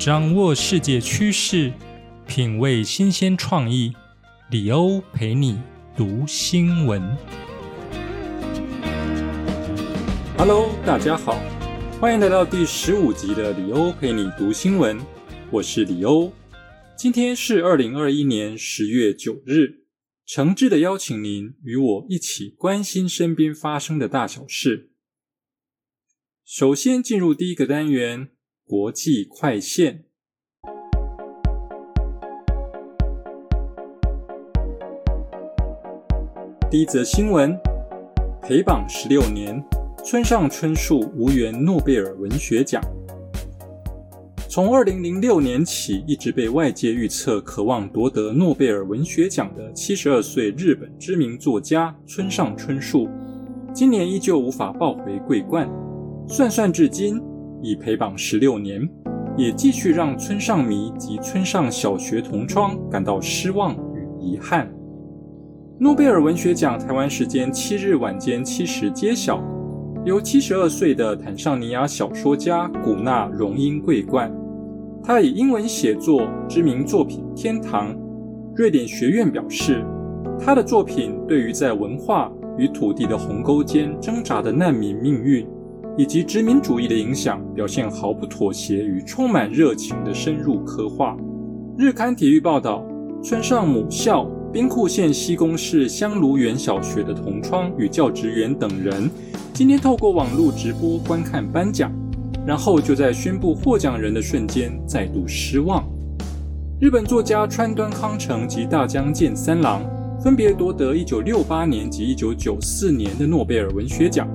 掌握世界趋势，品味新鲜创意，李欧陪你读新闻。Hello，大家好。欢迎来到第十五集的李欧陪你读新闻，我是李欧。今天是二零二一年十月九日，诚挚的邀请您与我一起关心身边发生的大小事。首先进入第一个单元——国际快线。第一则新闻：陪榜十六年。村上春树无缘诺贝尔文学奖。从二零零六年起，一直被外界预测渴望夺得诺贝尔文学奖的七十二岁日本知名作家村上春树，今年依旧无法抱回桂冠。算算至今，已陪榜十六年，也继续让村上迷及村上小学同窗感到失望与遗憾。诺贝尔文学奖台湾时间七日晚间七时揭晓。由七十二岁的坦桑尼亚小说家古纳荣膺桂冠，他以英文写作知名作品《天堂》。瑞典学院表示，他的作品对于在文化与土地的鸿沟间挣扎的难民命运，以及殖民主义的影响，表现毫不妥协与充满热情的深入刻画。日刊体育报道，村上母校兵库县西宫市香炉园小学的同窗与教职员等人。今天透过网络直播观看颁奖，然后就在宣布获奖人的瞬间再度失望。日本作家川端康成及大江健三郎分别夺得1968年及1994年的诺贝尔文学奖。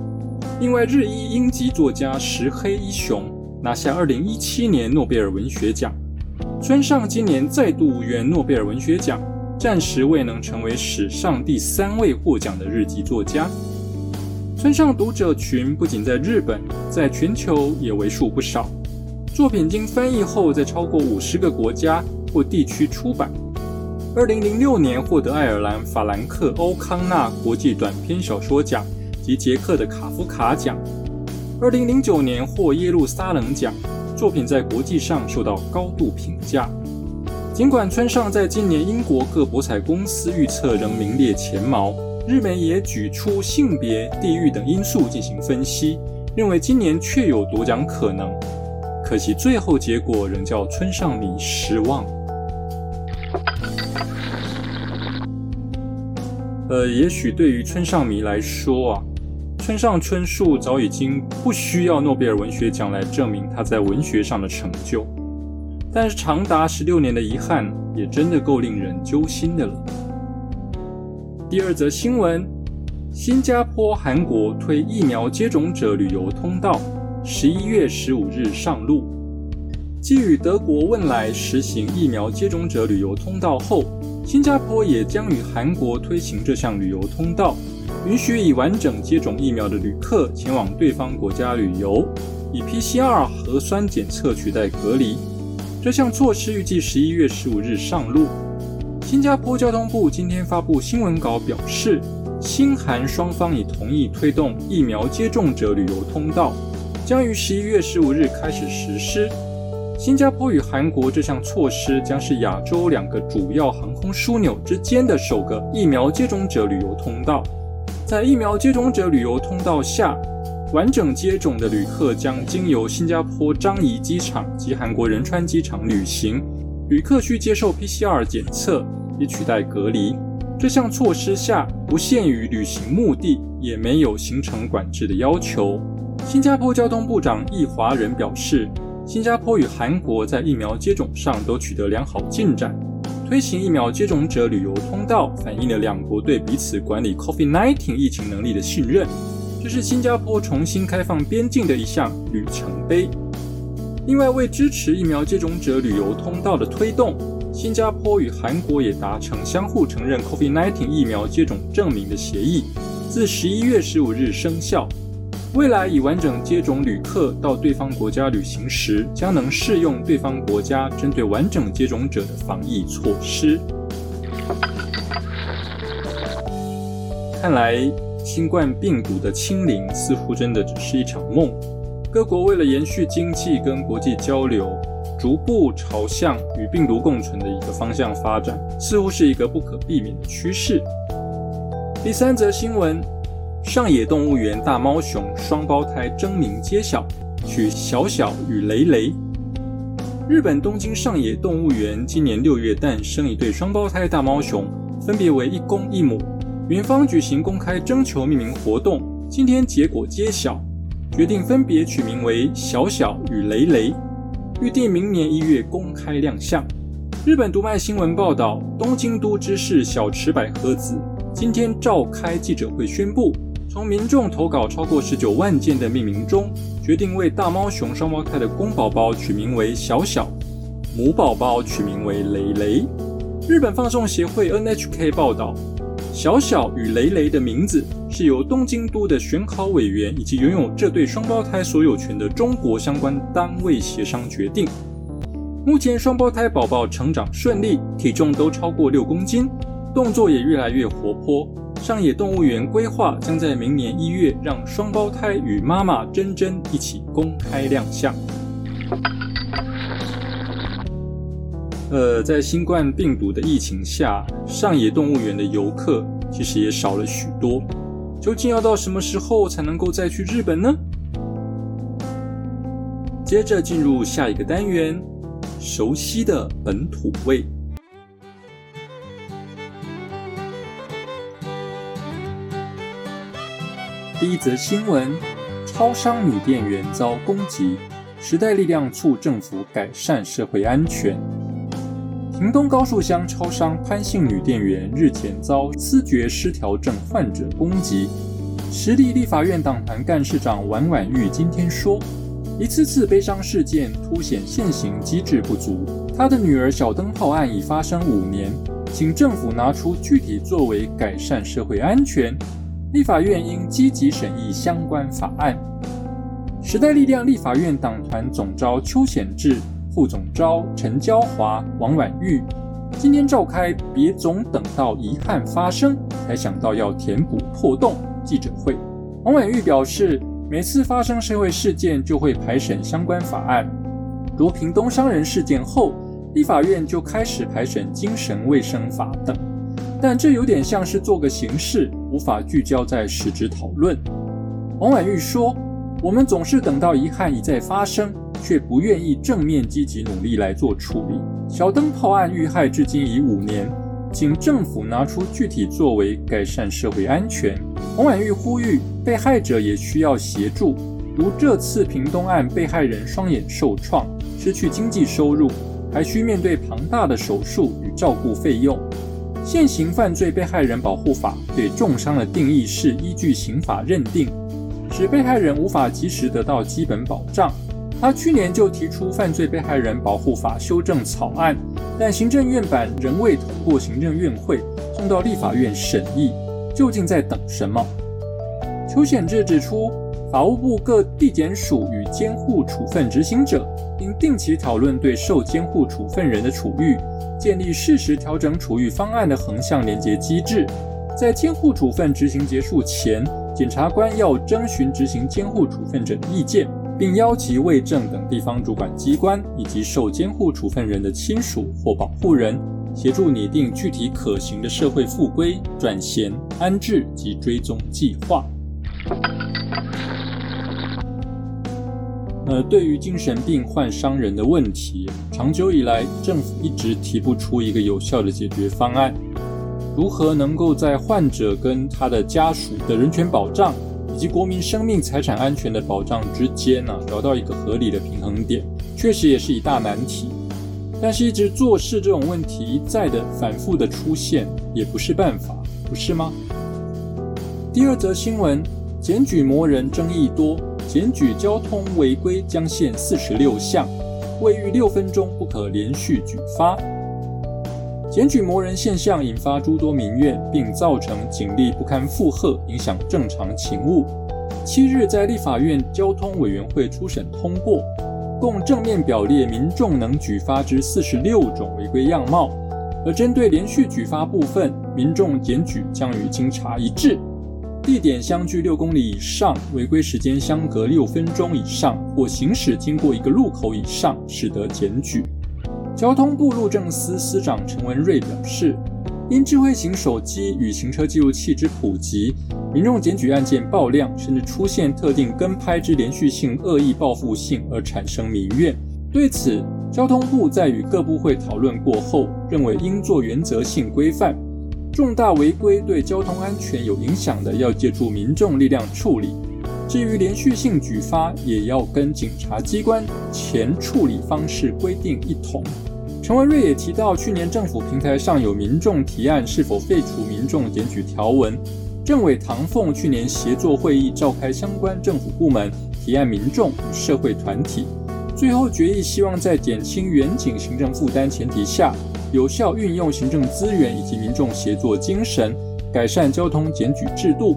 另外，日裔英籍作家石黑一雄拿下2017年诺贝尔文学奖。村上今年再度无缘诺贝尔文学奖，暂时未能成为史上第三位获奖的日籍作家。村上读者群不仅在日本，在全球也为数不少。作品经翻译后，在超过五十个国家或地区出版。二零零六年获得爱尔兰法兰克欧康纳国际短篇小说奖及捷克的卡夫卡奖。二零零九年获耶路撒冷奖，作品在国际上受到高度评价。尽管村上在今年英国各博彩公司预测仍名列前茅。日媒也举出性别、地域等因素进行分析，认为今年确有夺奖可能。可惜最后结果仍叫村上迷失望。呃，也许对于村上迷来说啊，村上春树早已经不需要诺贝尔文学奖来证明他在文学上的成就，但是长达十六年的遗憾，也真的够令人揪心的了。第二则新闻：新加坡、韩国推疫苗接种者旅游通道，十一月十五日上路。继与德国汶莱实行疫苗接种者旅游通道后，新加坡也将与韩国推行这项旅游通道，允许已完整接种疫苗的旅客前往对方国家旅游，以 PCR 核酸检测取代隔离。这项措施预计十一月十五日上路。新加坡交通部今天发布新闻稿表示，新韩双方已同意推动疫苗接种者旅游通道，将于十一月十五日开始实施。新加坡与韩国这项措施将是亚洲两个主要航空枢纽之间的首个疫苗接种者旅游通道。在疫苗接种者旅游通道下，完整接种的旅客将经由新加坡樟宜机场及韩国仁川机场旅行。旅客需接受 PCR 检测，以取代隔离。这项措施下不限于旅行目的，也没有行程管制的要求。新加坡交通部长易华仁表示，新加坡与韩国在疫苗接种上都取得良好进展，推行疫苗接种者旅游通道，反映了两国对彼此管理 COVID-19 疫情能力的信任。这是新加坡重新开放边境的一项里程碑。另外，为支持疫苗接种者旅游通道的推动，新加坡与韩国也达成相互承认 COVID-19 疫苗接种证明的协议，自十一月十五日生效。未来以完整接种旅客到对方国家旅行时，将能适用对方国家针对完整接种者的防疫措施。看来，新冠病毒的清零似乎真的只是一场梦。各国为了延续经济跟国际交流，逐步朝向与病毒共存的一个方向发展，似乎是一个不可避免的趋势。第三则新闻。上野动物园大猫熊双胞胎真名揭晓，取小小与雷雷。日本东京上野动物园今年六月诞生一对双胞胎大猫熊，分别为一公一母。园方举行公开征求命名活动，今天结果揭晓，决定分别取名为小小与雷雷，预定明年一月公开亮相。日本读卖新闻报道，东京都知事小池百合子今天召开记者会宣布。从民众投稿超过十九万件的命名中，决定为大猫熊双胞胎的公宝宝取名为小小，母宝宝取名为蕾蕾。日本放送协会 NHK 报道，小小与蕾蕾的名字是由东京都的选考委员以及拥有这对双胞胎所有权的中国相关单位协商决定。目前双胞胎宝宝成长顺利，体重都超过六公斤，动作也越来越活泼。上野动物园规划将在明年一月让双胞胎与妈妈珍珍一起公开亮相。呃，在新冠病毒的疫情下，上野动物园的游客其实也少了许多。究竟要到什么时候才能够再去日本呢？接着进入下一个单元，熟悉的本土味。第一则新闻：超商女店员遭攻击，时代力量促政府改善社会安全。屏东高树乡超商潘姓女店员日前遭思觉失调症患者攻击。实力立法院党团干事长王婉玉今天说：“一次次悲伤事件凸显现行机制不足。他的女儿小灯泡案已发生五年，请政府拿出具体作为改善社会安全。”立法院应积极审议相关法案。时代力量立法院党团总召邱显志、副总召陈娇华、王婉玉今天召开“别总等到遗憾发生才想到要填补破洞”记者会。王婉玉表示，每次发生社会事件就会排审相关法案，如屏东商人事件后，立法院就开始排审精神卫生法等。但这有点像是做个形式，无法聚焦在实质讨论。王婉玉说：“我们总是等到遗憾一再发生，却不愿意正面积极努力来做处理。小灯泡案遇害至今已五年，请政府拿出具体作为改善社会安全。”王婉玉呼吁，被害者也需要协助，如这次屏东案，被害人双眼受创，失去经济收入，还需面对庞大的手术与照顾费用。现行犯罪被害人保护法对重伤的定义是依据刑法认定，使被害人无法及时得到基本保障。他去年就提出犯罪被害人保护法修正草案，但行政院版仍未通过行政院会，送到立法院审议。究竟在等什么？邱显志指出，法务部各地检署与监护处分执行者应定期讨论对受监护处分人的处遇。建立适时调整处遇方案的横向连接机制，在监护处分执行结束前，检察官要征询执行监护处分者的意见，并邀集卫政等地方主管机关以及受监护处分人的亲属或保护人，协助拟定具体可行的社会复归、转衔、安置及追踪计划。呃，对于精神病患伤人的问题，长久以来政府一直提不出一个有效的解决方案。如何能够在患者跟他的家属的人权保障，以及国民生命财产安全的保障之间呢，找到一个合理的平衡点，确实也是一大难题。但是一直做事这种问题一再的反复的出现，也不是办法，不是吗？第二则新闻，检举魔人争议多，检举交通违规将限四十六项，未逾六分钟不可连续举发。检举魔人现象引发诸多民怨，并造成警力不堪负荷，影响正常勤务。七日在立法院交通委员会初审通过。共正面表列民众能举发之四十六种违规样貌，而针对连续举发部分，民众检举将与经查一致，地点相距六公里以上，违规时间相隔六分钟以上，或行驶经过一个路口以上，使得检举。交通部路政司司长陈文瑞表示。因智慧型手机与行车记录器之普及，民众检举案件爆量，甚至出现特定跟拍之连续性恶意报复性而产生民怨。对此，交通部在与各部会讨论过后，认为应做原则性规范，重大违规对交通安全有影响的，要借助民众力量处理；至于连续性举发，也要跟警察机关前处理方式规定一同。陈文瑞也提到，去年政府平台上有民众提案是否废除民众检举条文。政委唐凤去年协作会议召开相关政府部门提案民众与社会团体，最后决议希望在减轻远景行政负担前提下，有效运用行政资源以及民众协作精神，改善交通检举制度，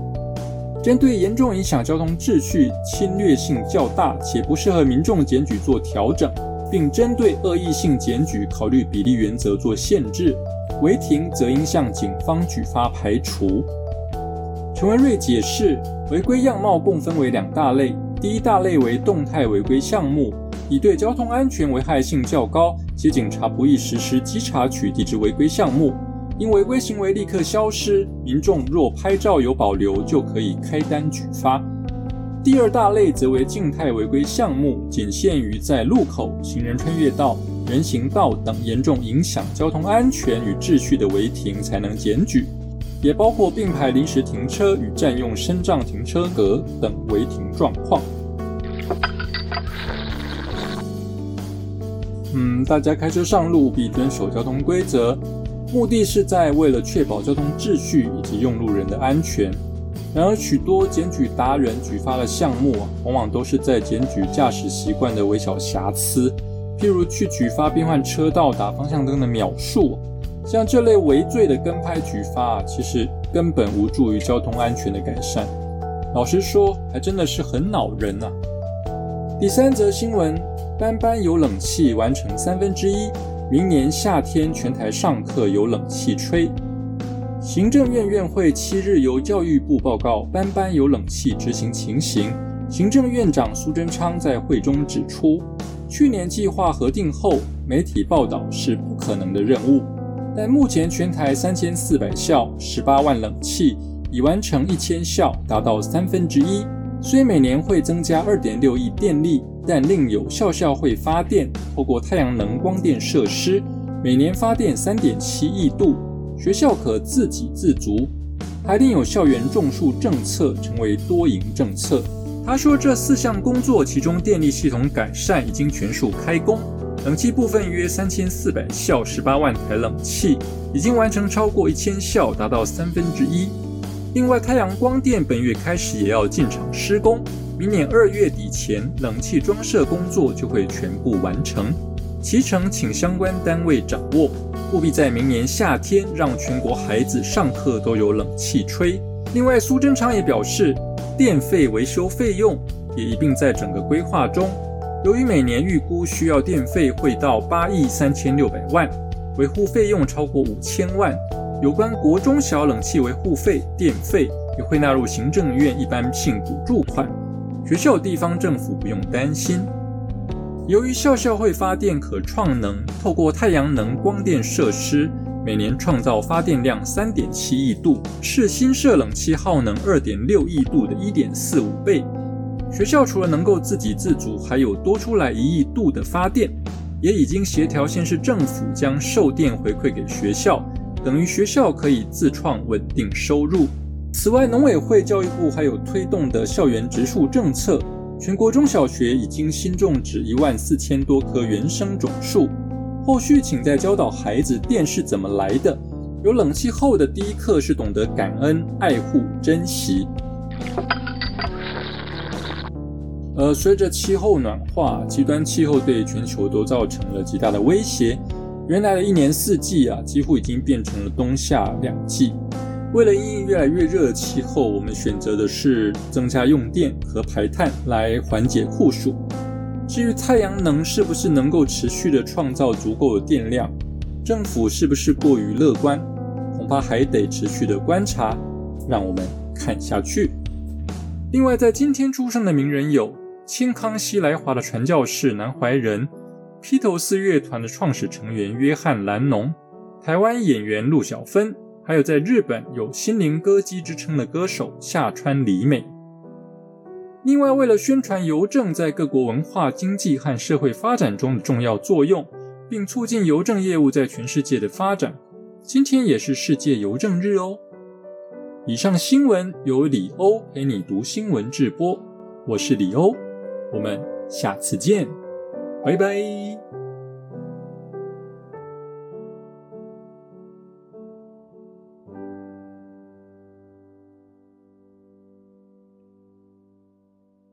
针对严重影响交通秩序、侵略性较大且不适合民众检举做调整。并针对恶意性检举考虑比例原则做限制，违停则应向警方举发排除。陈文瑞解释，违规样貌共分为两大类，第一大类为动态违规项目，以对交通安全危害性较高，且警察不易实施稽查取缔之违规项目，因违规行为立刻消失，民众若拍照有保留，就可以开单举发。第二大类则为静态违规项目，仅限于在路口、行人穿越道、人行道等严重影响交通安全与秩序的违停才能检举，也包括并排临时停车与占用升降停车格等违停状况。嗯，大家开车上路必遵守交通规则，目的是在为了确保交通秩序以及用路人的安全。然而，许多检举达人举发的项目，往往都是在检举驾驶习惯的微小瑕疵，譬如去举发变换车道、打方向灯的秒数，像这类违罪的跟拍举发，其实根本无助于交通安全的改善。老实说，还真的是很恼人呐。第三则新闻：班班有冷气完成三分之一，明年夏天全台上课有冷气吹。行政院院会七日由教育部报告班班有冷气执行情形。行政院长苏贞昌在会中指出，去年计划核定后，媒体报道是不可能的任务。但目前全台三千四百校十八万冷气已完成一千校，达到三分之一。虽每年会增加二点六亿电力，但另有校校会发电，透过太阳能光电设施，每年发电三点七亿度。学校可自给自足，还另有校园种树政策，成为多赢政策。他说，这四项工作，其中电力系统改善已经全数开工，冷气部分约三千四百校十八万台冷气，已经完成超过一千校，达到三分之一。另外，太阳光电本月开始也要进场施工，明年二月底前，冷气装设工作就会全部完成。其成，请相关单位掌握。务必在明年夏天让全国孩子上课都有冷气吹。另外，苏贞昌也表示，电费维修费用也一并在整个规划中。由于每年预估需要电费会到八亿三千六百万，维护费用超过五千万，有关国中小冷气维护费、电费也会纳入行政院一般性补助款，学校地方政府不用担心。由于校校会发电可创能，透过太阳能光电设施，每年创造发电量三点七亿度，是新设冷气耗能二点六亿度的一点四五倍。学校除了能够自给自足，还有多出来一亿度的发电，也已经协调县市政府将售电回馈给学校，等于学校可以自创稳定收入。此外，农委会、教育部还有推动的校园植树政策。全国中小学已经新种植一万四千多棵原生种树，后续请再教导孩子电是怎么来的。有冷气后的第一课是懂得感恩、爱护、珍惜。呃随着气候暖化，极端气候对全球都造成了极大的威胁。原来的一年四季啊，几乎已经变成了冬夏两季。为了应对越来越热的气候，我们选择的是增加用电和排碳来缓解酷暑。至于太阳能是不是能够持续的创造足够的电量，政府是不是过于乐观，恐怕还得持续的观察。让我们看下去。另外，在今天出生的名人有。清康熙来华的传教士南怀仁，披头士乐团的创始成员约翰兰农，台湾演员陆小芬，还有在日本有心灵歌姬之称的歌手下川里美。另外，为了宣传邮政在各国文化、经济和社会发展中的重要作用，并促进邮政业务在全世界的发展，今天也是世界邮政日哦。以上新闻由李欧陪你读新闻直播，我是李欧。我们下次见，拜拜。